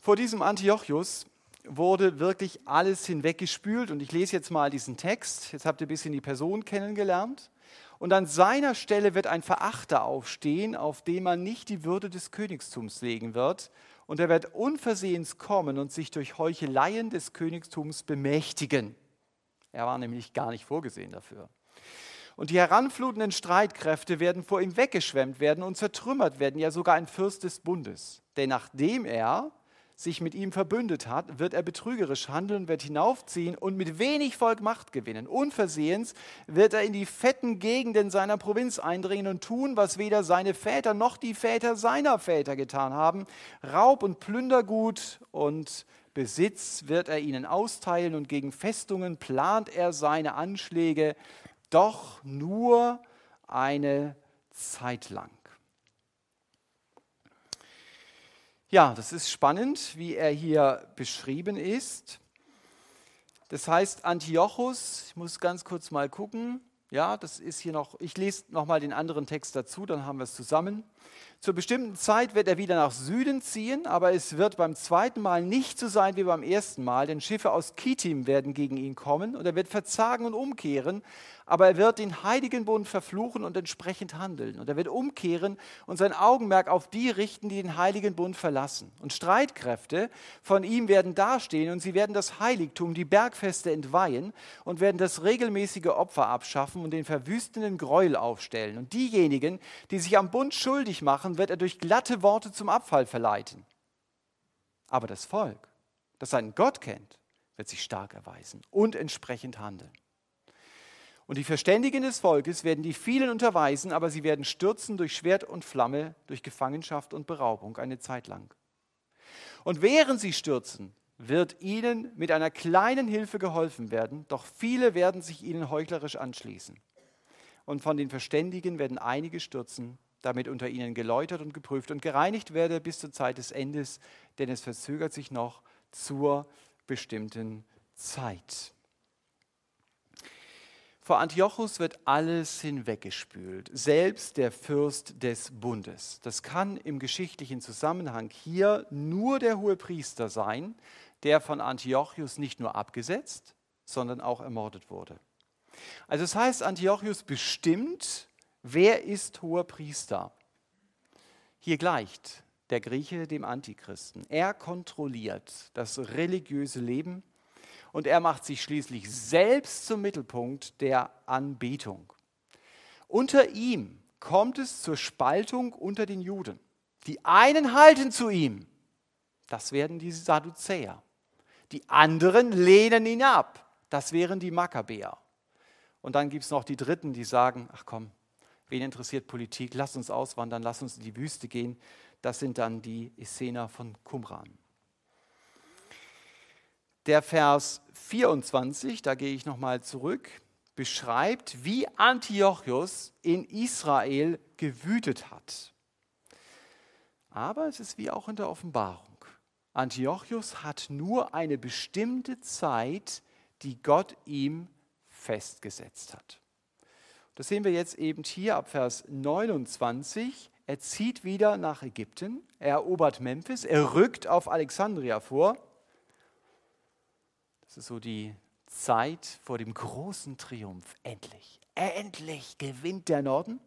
[SPEAKER 1] Vor diesem Antiochus wurde wirklich alles hinweggespült und ich lese jetzt mal diesen Text. Jetzt habt ihr ein bisschen die Person kennengelernt. Und an seiner Stelle wird ein Verachter aufstehen, auf dem man nicht die Würde des Königstums legen wird und er wird unversehens kommen und sich durch Heucheleien des Königtums bemächtigen. Er war nämlich gar nicht vorgesehen dafür. Und die heranflutenden Streitkräfte werden vor ihm weggeschwemmt werden und zertrümmert werden, ja sogar ein Fürst des Bundes. Denn nachdem er sich mit ihm verbündet hat, wird er betrügerisch handeln, wird hinaufziehen und mit wenig Volk Macht gewinnen. Unversehens wird er in die fetten Gegenden seiner Provinz eindringen und tun, was weder seine Väter noch die Väter seiner Väter getan haben. Raub und Plündergut und Besitz wird er ihnen austeilen und gegen Festungen plant er seine Anschläge, doch nur eine Zeit lang. Ja, das ist spannend, wie er hier beschrieben ist. Das heißt, Antiochus, ich muss ganz kurz mal gucken, ja, das ist hier noch, ich lese nochmal den anderen Text dazu, dann haben wir es zusammen. Zur bestimmten Zeit wird er wieder nach Süden ziehen, aber es wird beim zweiten Mal nicht so sein wie beim ersten Mal, denn Schiffe aus Kitim werden gegen ihn kommen und er wird verzagen und umkehren, aber er wird den heiligen Bund verfluchen und entsprechend handeln. Und er wird umkehren und sein Augenmerk auf die richten, die den heiligen Bund verlassen. Und Streitkräfte von ihm werden dastehen und sie werden das Heiligtum, die Bergfeste entweihen und werden das regelmäßige Opfer abschaffen und den verwüstenden Gräuel aufstellen. Und diejenigen, die sich am Bund schuldig machen, wird er durch glatte Worte zum Abfall verleiten. Aber das Volk, das seinen Gott kennt, wird sich stark erweisen und entsprechend handeln. Und die Verständigen des Volkes werden die vielen unterweisen, aber sie werden stürzen durch Schwert und Flamme, durch Gefangenschaft und Beraubung eine Zeit lang. Und während sie stürzen, wird ihnen mit einer kleinen Hilfe geholfen werden, doch viele werden sich ihnen heuchlerisch anschließen. Und von den Verständigen werden einige stürzen, damit unter ihnen geläutert und geprüft und gereinigt werde bis zur Zeit des Endes, denn es verzögert sich noch zur bestimmten Zeit. Vor Antiochus wird alles hinweggespült, selbst der Fürst des Bundes. Das kann im geschichtlichen Zusammenhang hier nur der hohe Priester sein, der von Antiochus nicht nur abgesetzt, sondern auch ermordet wurde. Also das heißt, Antiochus bestimmt, wer ist hoher Priester. Hier gleicht der Grieche dem Antichristen. Er kontrolliert das religiöse Leben und er macht sich schließlich selbst zum Mittelpunkt der Anbetung. Unter ihm kommt es zur Spaltung unter den Juden. Die einen halten zu ihm, das werden die Sadduzäer. Die anderen lehnen ihn ab, das wären die Makkabäer. Und dann gibt es noch die Dritten, die sagen, ach komm, wen interessiert Politik, lass uns auswandern, lass uns in die Wüste gehen. Das sind dann die Essener von Qumran. Der Vers 24, da gehe ich nochmal zurück, beschreibt, wie Antiochus in Israel gewütet hat. Aber es ist wie auch in der Offenbarung. Antiochus hat nur eine bestimmte Zeit, die Gott ihm festgesetzt hat. Das sehen wir jetzt eben hier ab Vers 29. Er zieht wieder nach Ägypten, er erobert Memphis, er rückt auf Alexandria vor das ist so die Zeit vor dem großen Triumph. Endlich, endlich gewinnt der Norden.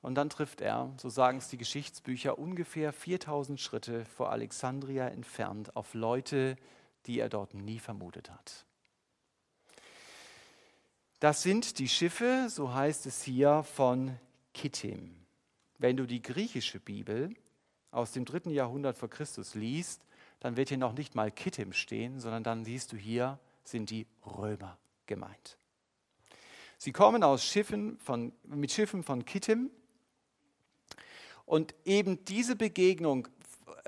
[SPEAKER 1] Und dann trifft er, so sagen es die Geschichtsbücher, ungefähr 4000 Schritte vor Alexandria entfernt auf Leute, die er dort nie vermutet hat. Das sind die Schiffe, so heißt es hier, von Kittim. Wenn du die griechische Bibel aus dem dritten Jahrhundert vor Christus liest, dann wird hier noch nicht mal Kittim stehen, sondern dann siehst du hier, sind die Römer gemeint. Sie kommen aus Schiffen von, mit Schiffen von Kittim und eben diese Begegnung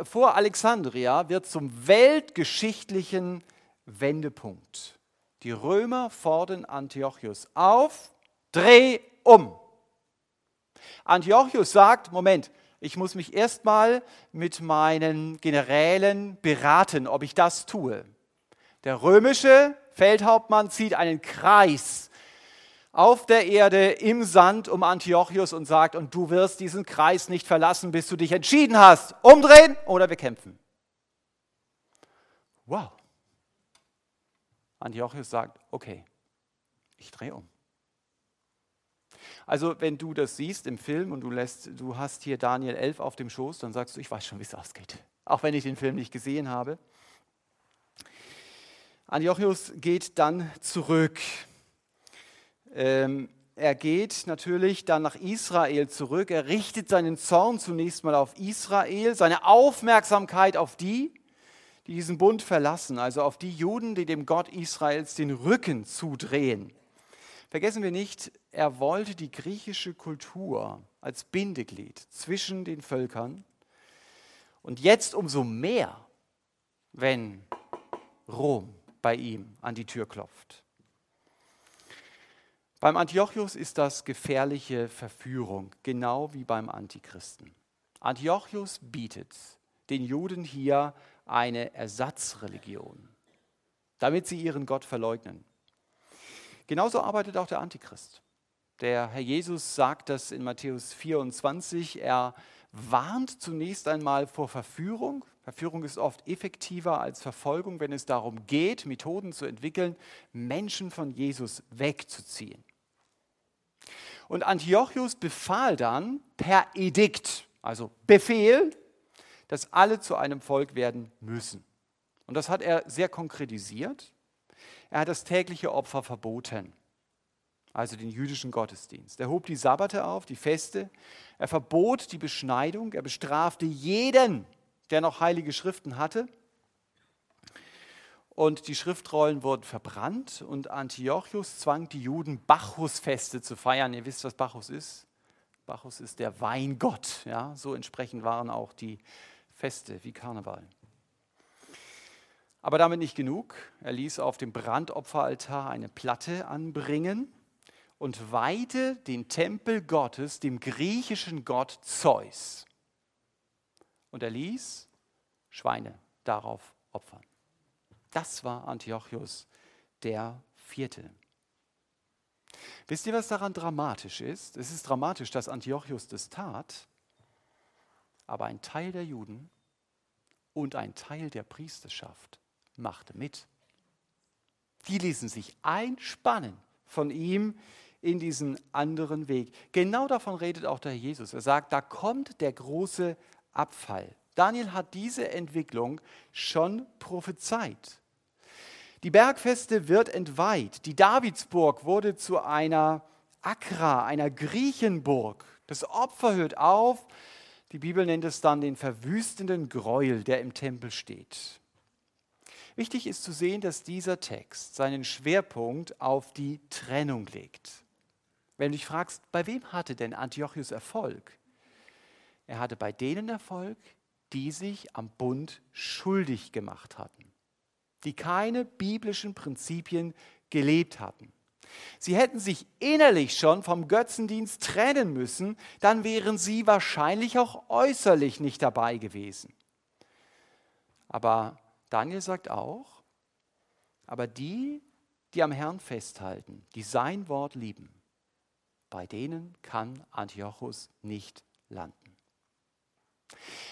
[SPEAKER 1] vor Alexandria wird zum weltgeschichtlichen Wendepunkt. Die Römer fordern Antiochus auf, dreh um. Antiochus sagt, Moment, ich muss mich erstmal mit meinen Generälen beraten, ob ich das tue. Der römische Feldhauptmann zieht einen Kreis auf der Erde im Sand um Antiochus und sagt, und du wirst diesen Kreis nicht verlassen, bis du dich entschieden hast. Umdrehen oder wir kämpfen. Wow. Antiochus sagt, okay, ich drehe um. Also wenn du das siehst im Film und du, lässt, du hast hier Daniel 11 auf dem Schoß, dann sagst du, ich weiß schon, wie es ausgeht. Auch wenn ich den Film nicht gesehen habe. Antiochus geht dann zurück. Ähm, er geht natürlich dann nach Israel zurück. Er richtet seinen Zorn zunächst mal auf Israel, seine Aufmerksamkeit auf die, die diesen Bund verlassen, also auf die Juden, die dem Gott Israels den Rücken zudrehen. Vergessen wir nicht, er wollte die griechische Kultur als Bindeglied zwischen den Völkern und jetzt umso mehr, wenn Rom bei ihm an die Tür klopft. Beim Antiochus ist das gefährliche Verführung, genau wie beim Antichristen. Antiochus bietet den Juden hier eine Ersatzreligion, damit sie ihren Gott verleugnen. Genauso arbeitet auch der Antichrist. Der Herr Jesus sagt das in Matthäus 24. Er warnt zunächst einmal vor Verführung. Verführung ist oft effektiver als Verfolgung, wenn es darum geht, Methoden zu entwickeln, Menschen von Jesus wegzuziehen. Und Antiochus befahl dann per Edikt, also Befehl, dass alle zu einem Volk werden müssen. Und das hat er sehr konkretisiert. Er hat das tägliche Opfer verboten, also den jüdischen Gottesdienst. Er hob die Sabbate auf, die Feste. Er verbot die Beschneidung. Er bestrafte jeden, der noch heilige Schriften hatte. Und die Schriftrollen wurden verbrannt und Antiochus zwang die Juden, Bacchusfeste zu feiern. Ihr wisst, was Bacchus ist. Bacchus ist der Weingott. Ja? So entsprechend waren auch die Feste wie Karneval. Aber damit nicht genug. Er ließ auf dem Brandopferaltar eine Platte anbringen und weihte den Tempel Gottes dem griechischen Gott Zeus. Und er ließ Schweine darauf opfern. Das war Antiochus der Vierte. Wisst ihr, was daran dramatisch ist? Es ist dramatisch, dass Antiochus das tat, aber ein Teil der Juden und ein Teil der Priesterschaft machte mit. Die ließen sich einspannen von ihm in diesen anderen Weg. Genau davon redet auch der Jesus. Er sagt, da kommt der große Abfall. Daniel hat diese Entwicklung schon prophezeit. Die Bergfeste wird entweiht. Die Davidsburg wurde zu einer Akra, einer Griechenburg. Das Opfer hört auf die Bibel nennt es dann den verwüstenden Gräuel, der im Tempel steht. Wichtig ist zu sehen, dass dieser Text seinen Schwerpunkt auf die Trennung legt. Wenn du dich fragst, bei wem hatte denn Antiochus Erfolg? Er hatte bei denen Erfolg, die sich am Bund schuldig gemacht hatten, die keine biblischen Prinzipien gelebt hatten. Sie hätten sich innerlich schon vom Götzendienst trennen müssen, dann wären sie wahrscheinlich auch äußerlich nicht dabei gewesen. Aber Daniel sagt auch, aber die, die am Herrn festhalten, die sein Wort lieben, bei denen kann Antiochus nicht landen.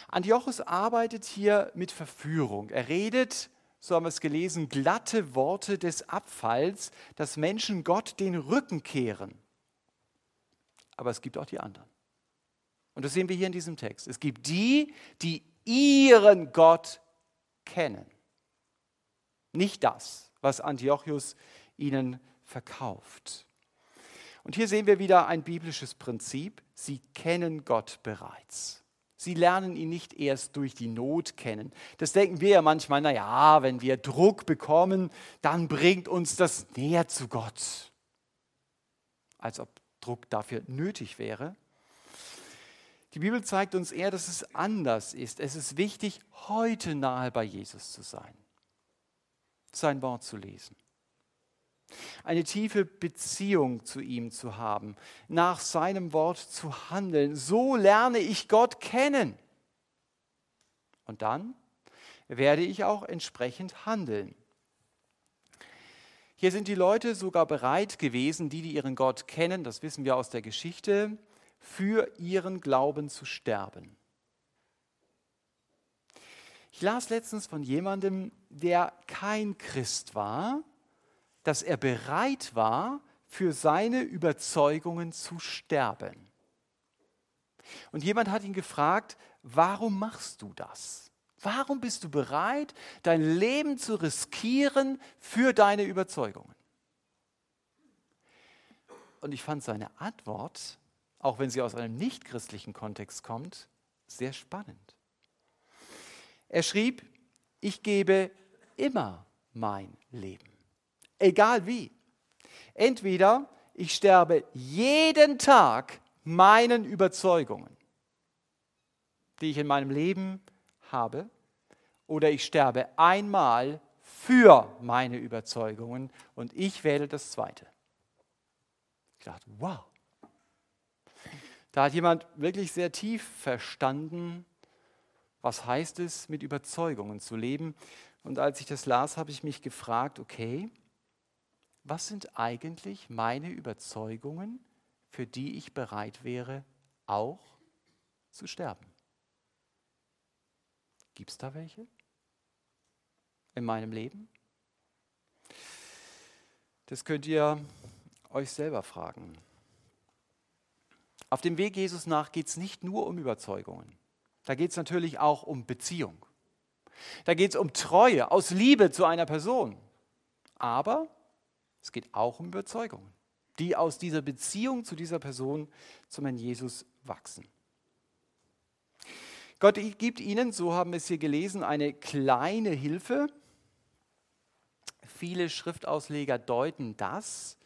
[SPEAKER 1] Antiochus arbeitet hier mit Verführung. Er redet so haben wir es gelesen, glatte Worte des Abfalls, dass Menschen Gott den Rücken kehren. Aber es gibt auch die anderen. Und das sehen wir hier in diesem Text. Es gibt die, die ihren Gott kennen. Nicht das, was Antiochus ihnen verkauft. Und hier sehen wir wieder ein biblisches Prinzip. Sie kennen Gott bereits. Sie lernen ihn nicht erst durch die Not kennen. Das denken wir ja manchmal, naja, wenn wir Druck bekommen, dann bringt uns das näher zu Gott. Als ob Druck dafür nötig wäre. Die Bibel zeigt uns eher, dass es anders ist. Es ist wichtig, heute nahe bei Jesus zu sein, sein Wort zu lesen eine tiefe Beziehung zu ihm zu haben, nach seinem Wort zu handeln. So lerne ich Gott kennen. Und dann werde ich auch entsprechend handeln. Hier sind die Leute sogar bereit gewesen, die, die ihren Gott kennen, das wissen wir aus der Geschichte, für ihren Glauben zu sterben. Ich las letztens von jemandem, der kein Christ war, dass er bereit war, für seine Überzeugungen zu sterben. Und jemand hat ihn gefragt, warum machst du das? Warum bist du bereit, dein Leben zu riskieren für deine Überzeugungen? Und ich fand seine Antwort, auch wenn sie aus einem nichtchristlichen Kontext kommt, sehr spannend. Er schrieb, ich gebe immer mein Leben, egal wie. Entweder ich sterbe jeden Tag meinen Überzeugungen, die ich in meinem Leben habe, oder ich sterbe einmal für meine Überzeugungen und ich wähle das Zweite. Ich dachte, wow. Da hat jemand wirklich sehr tief verstanden, was heißt es, mit Überzeugungen zu leben. Und als ich das las, habe ich mich gefragt, okay, was sind eigentlich meine Überzeugungen, für die ich bereit wäre, auch zu sterben? Gibt es da welche in meinem Leben? Das könnt ihr euch selber fragen. Auf dem Weg Jesus nach geht es nicht nur um Überzeugungen. Da geht es natürlich auch um Beziehung. Da geht es um Treue aus Liebe zu einer Person. Aber es geht auch um Überzeugungen, die aus dieser Beziehung zu dieser Person zum Herrn Jesus wachsen. Gott gibt ihnen, so haben wir es hier gelesen, eine kleine Hilfe. Viele Schriftausleger deuten das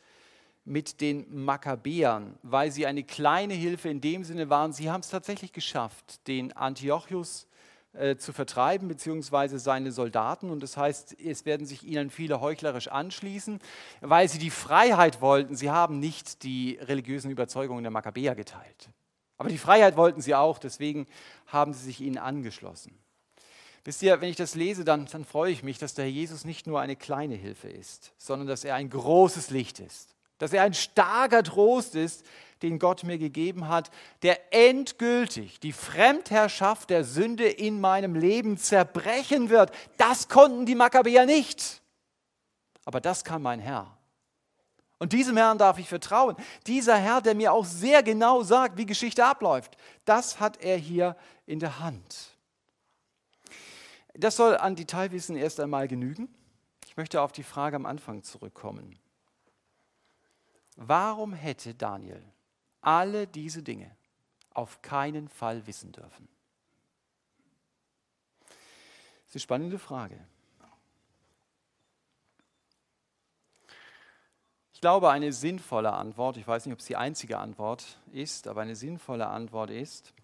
[SPEAKER 1] mit den Makkabäern, weil sie eine kleine Hilfe in dem Sinne waren, sie haben es tatsächlich geschafft, den Antiochus äh, zu vertreiben, beziehungsweise seine Soldaten. Und das heißt, es werden sich ihnen viele heuchlerisch anschließen, weil sie die Freiheit wollten. Sie haben nicht die religiösen Überzeugungen der Makkabäer geteilt. Aber die Freiheit wollten sie auch, deswegen haben sie sich ihnen angeschlossen. Wisst ihr, wenn ich das lese, dann, dann freue ich mich, dass der Herr Jesus nicht nur eine kleine Hilfe ist, sondern dass er ein großes Licht ist. Dass er ein starker Trost ist, den Gott mir gegeben hat, der endgültig die Fremdherrschaft der Sünde in meinem Leben zerbrechen wird. Das konnten die Makkabäer nicht. Aber das kann mein Herr. Und diesem Herrn darf ich vertrauen. Dieser Herr, der mir auch sehr genau sagt, wie Geschichte abläuft, das hat er hier in der Hand. Das soll an Detailwissen erst einmal genügen. Ich möchte auf die Frage am Anfang zurückkommen. Warum hätte Daniel alle diese Dinge auf keinen Fall wissen dürfen? Das ist eine spannende Frage. Ich glaube, eine sinnvolle Antwort, ich weiß nicht, ob es die einzige Antwort ist, aber eine sinnvolle Antwort ist,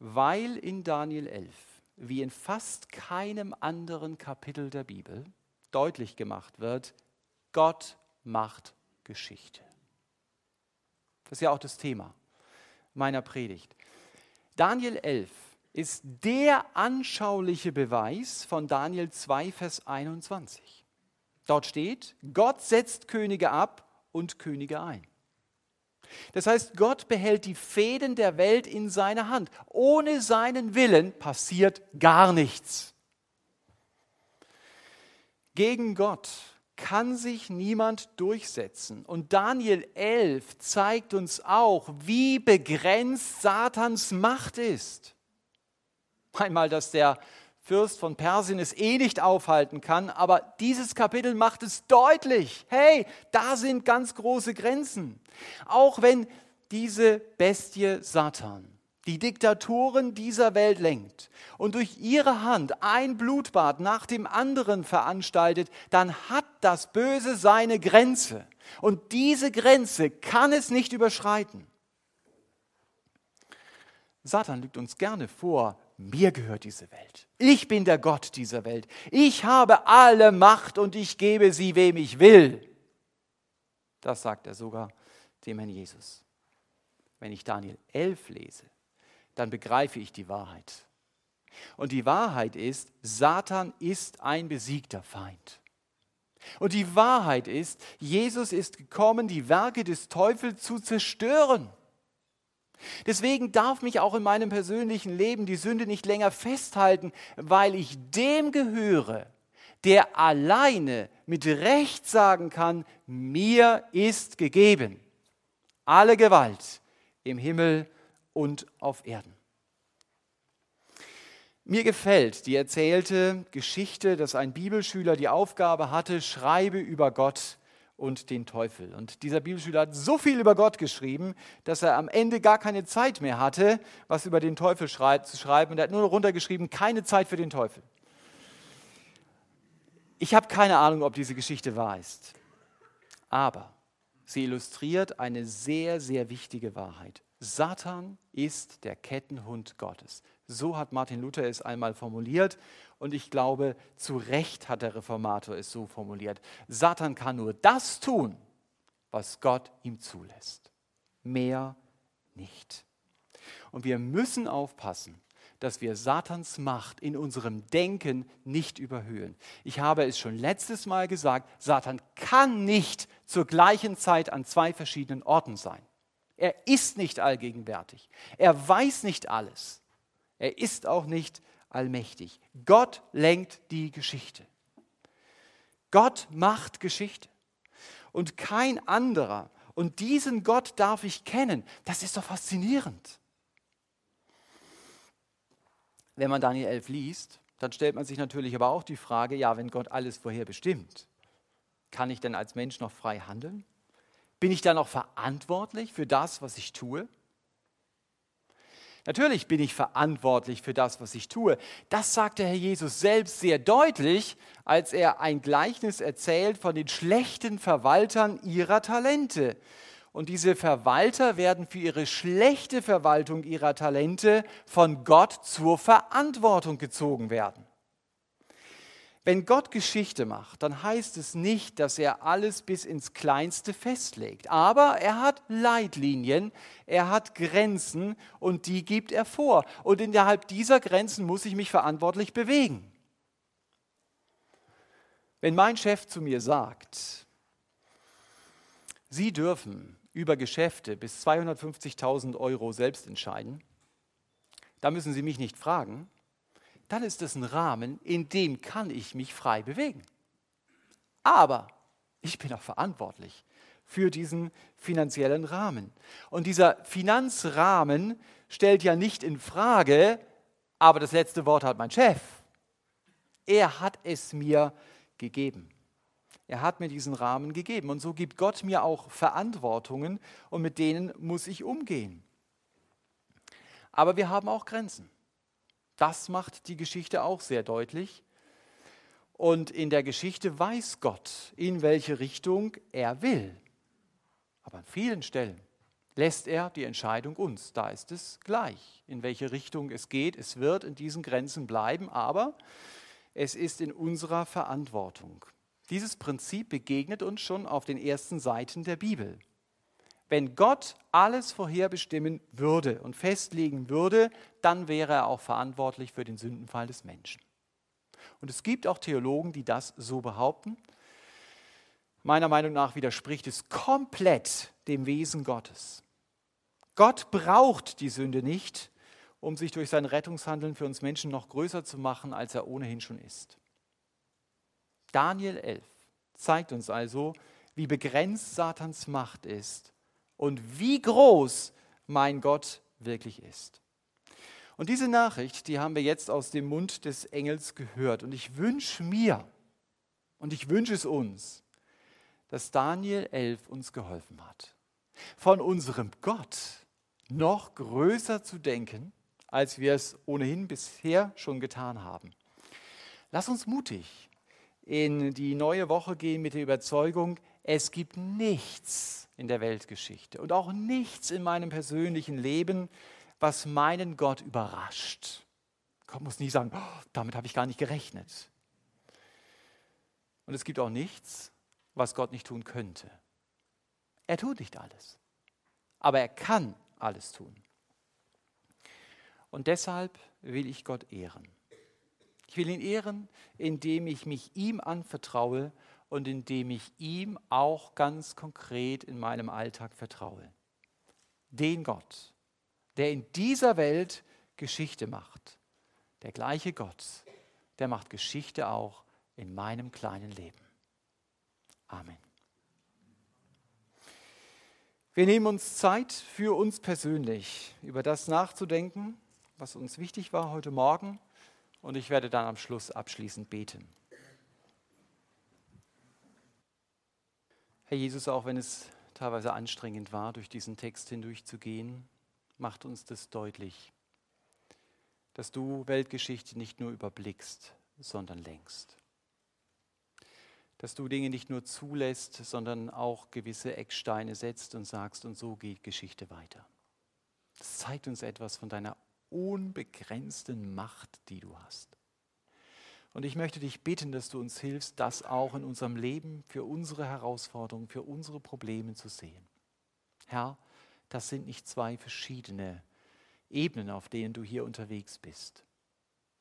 [SPEAKER 1] weil in Daniel 11, wie in fast keinem anderen Kapitel der Bibel, deutlich gemacht wird, Gott macht Geschichte. Das ist ja auch das Thema meiner Predigt. Daniel 11 ist der anschauliche Beweis von Daniel 2, Vers 21. Dort steht, Gott setzt Könige ab und Könige ein. Das heißt, Gott behält die Fäden der Welt in seiner Hand. Ohne seinen Willen passiert gar nichts. Gegen Gott kann sich niemand durchsetzen. Und Daniel 11 zeigt uns auch, wie begrenzt Satans Macht ist. Einmal, dass der Fürst von Persien es eh nicht aufhalten kann, aber dieses Kapitel macht es deutlich. Hey, da sind ganz große Grenzen. Auch wenn diese Bestie Satan die Diktatoren dieser Welt lenkt und durch ihre Hand ein Blutbad nach dem anderen veranstaltet, dann hat das Böse seine Grenze. Und diese Grenze kann es nicht überschreiten. Satan lügt uns gerne vor, mir gehört diese Welt. Ich bin der Gott dieser Welt. Ich habe alle Macht und ich gebe sie, wem ich will. Das sagt er sogar dem Herrn Jesus. Wenn ich Daniel 11 lese, dann begreife ich die Wahrheit. Und die Wahrheit ist, Satan ist ein besiegter Feind. Und die Wahrheit ist, Jesus ist gekommen, die Werke des Teufels zu zerstören. Deswegen darf mich auch in meinem persönlichen Leben die Sünde nicht länger festhalten, weil ich dem gehöre, der alleine mit Recht sagen kann, mir ist gegeben alle Gewalt im Himmel und auf Erden. Mir gefällt die erzählte Geschichte, dass ein Bibelschüler die Aufgabe hatte, schreibe über Gott und den Teufel. Und dieser Bibelschüler hat so viel über Gott geschrieben, dass er am Ende gar keine Zeit mehr hatte, was über den Teufel zu schreiben. Und er hat nur runtergeschrieben, keine Zeit für den Teufel. Ich habe keine Ahnung, ob diese Geschichte wahr ist. Aber sie illustriert eine sehr, sehr wichtige Wahrheit. Satan ist der Kettenhund Gottes. So hat Martin Luther es einmal formuliert und ich glaube, zu Recht hat der Reformator es so formuliert. Satan kann nur das tun, was Gott ihm zulässt. Mehr nicht. Und wir müssen aufpassen, dass wir Satans Macht in unserem Denken nicht überhöhen. Ich habe es schon letztes Mal gesagt, Satan kann nicht zur gleichen Zeit an zwei verschiedenen Orten sein. Er ist nicht allgegenwärtig. Er weiß nicht alles. Er ist auch nicht allmächtig. Gott lenkt die Geschichte. Gott macht Geschichte. Und kein anderer. Und diesen Gott darf ich kennen. Das ist doch faszinierend. Wenn man Daniel 11 liest, dann stellt man sich natürlich aber auch die Frage, ja, wenn Gott alles vorher bestimmt, kann ich denn als Mensch noch frei handeln? Bin ich dann noch verantwortlich für das, was ich tue? Natürlich bin ich verantwortlich für das, was ich tue. Das sagt der Herr Jesus selbst sehr deutlich, als er ein Gleichnis erzählt von den schlechten Verwaltern ihrer Talente. Und diese Verwalter werden für ihre schlechte Verwaltung ihrer Talente von Gott zur Verantwortung gezogen werden. Wenn Gott Geschichte macht, dann heißt es nicht, dass er alles bis ins Kleinste festlegt. Aber er hat Leitlinien, er hat Grenzen und die gibt er vor. Und innerhalb dieser Grenzen muss ich mich verantwortlich bewegen. Wenn mein Chef zu mir sagt, Sie dürfen über Geschäfte bis 250.000 Euro selbst entscheiden, da müssen Sie mich nicht fragen, dann ist es ein Rahmen, in dem kann ich mich frei bewegen. Aber ich bin auch verantwortlich für diesen finanziellen Rahmen. Und dieser Finanzrahmen stellt ja nicht in Frage, aber das letzte Wort hat mein Chef. Er hat es mir gegeben. Er hat mir diesen Rahmen gegeben. Und so gibt Gott mir auch Verantwortungen und mit denen muss ich umgehen. Aber wir haben auch Grenzen. Das macht die Geschichte auch sehr deutlich. Und in der Geschichte weiß Gott, in welche Richtung er will. Aber an vielen Stellen lässt er die Entscheidung uns. Da ist es gleich, in welche Richtung es geht. Es wird in diesen Grenzen bleiben, aber es ist in unserer Verantwortung. Dieses Prinzip begegnet uns schon auf den ersten Seiten der Bibel. Wenn Gott alles vorherbestimmen würde und festlegen würde, dann wäre er auch verantwortlich für den Sündenfall des Menschen. Und es gibt auch Theologen, die das so behaupten. Meiner Meinung nach widerspricht es komplett dem Wesen Gottes. Gott braucht die Sünde nicht, um sich durch sein Rettungshandeln für uns Menschen noch größer zu machen, als er ohnehin schon ist. Daniel 11 zeigt uns also, wie begrenzt Satans Macht ist und wie groß mein Gott wirklich ist. Und diese Nachricht, die haben wir jetzt aus dem Mund des Engels gehört. Und ich wünsche mir und ich wünsche es uns, dass Daniel 11 uns geholfen hat, von unserem Gott noch größer zu denken, als wir es ohnehin bisher schon getan haben. Lass uns mutig in die neue Woche gehen mit der Überzeugung, es gibt nichts in der Weltgeschichte und auch nichts in meinem persönlichen Leben, was meinen Gott überrascht. Gott muss nie sagen, oh, damit habe ich gar nicht gerechnet. Und es gibt auch nichts, was Gott nicht tun könnte. Er tut nicht alles, aber er kann alles tun. Und deshalb will ich Gott ehren. Ich will ihn ehren, indem ich mich ihm anvertraue und indem ich ihm auch ganz konkret in meinem Alltag vertraue. Den Gott, der in dieser Welt Geschichte macht, der gleiche Gott, der macht Geschichte auch in meinem kleinen Leben. Amen. Wir nehmen uns Zeit für uns persönlich, über das nachzudenken, was uns wichtig war heute Morgen. Und ich werde dann am Schluss abschließend beten. Herr Jesus, auch wenn es teilweise anstrengend war, durch diesen Text hindurchzugehen, macht uns das deutlich, dass du Weltgeschichte nicht nur überblickst, sondern lenkst. Dass du Dinge nicht nur zulässt, sondern auch gewisse Ecksteine setzt und sagst, und so geht Geschichte weiter. Das zeigt uns etwas von deiner unbegrenzten Macht, die du hast. Und ich möchte dich bitten, dass du uns hilfst, das auch in unserem Leben für unsere Herausforderungen, für unsere Probleme zu sehen. Herr, das sind nicht zwei verschiedene Ebenen, auf denen du hier unterwegs bist,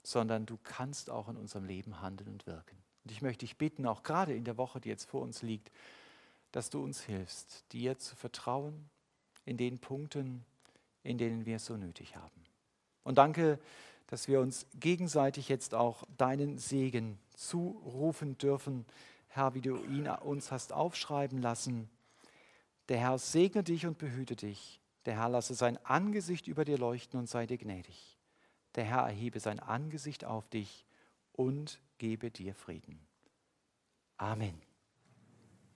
[SPEAKER 1] sondern du kannst auch in unserem Leben handeln und wirken. Und ich möchte dich bitten, auch gerade in der Woche, die jetzt vor uns liegt, dass du uns hilfst, dir zu vertrauen in den Punkten, in denen wir es so nötig haben. Und danke, dass wir uns gegenseitig jetzt auch deinen Segen zurufen dürfen, Herr, wie du ihn uns hast aufschreiben lassen. Der Herr segne dich und behüte dich. Der Herr lasse sein Angesicht über dir leuchten und sei dir gnädig. Der Herr erhebe sein Angesicht auf dich und gebe dir Frieden. Amen.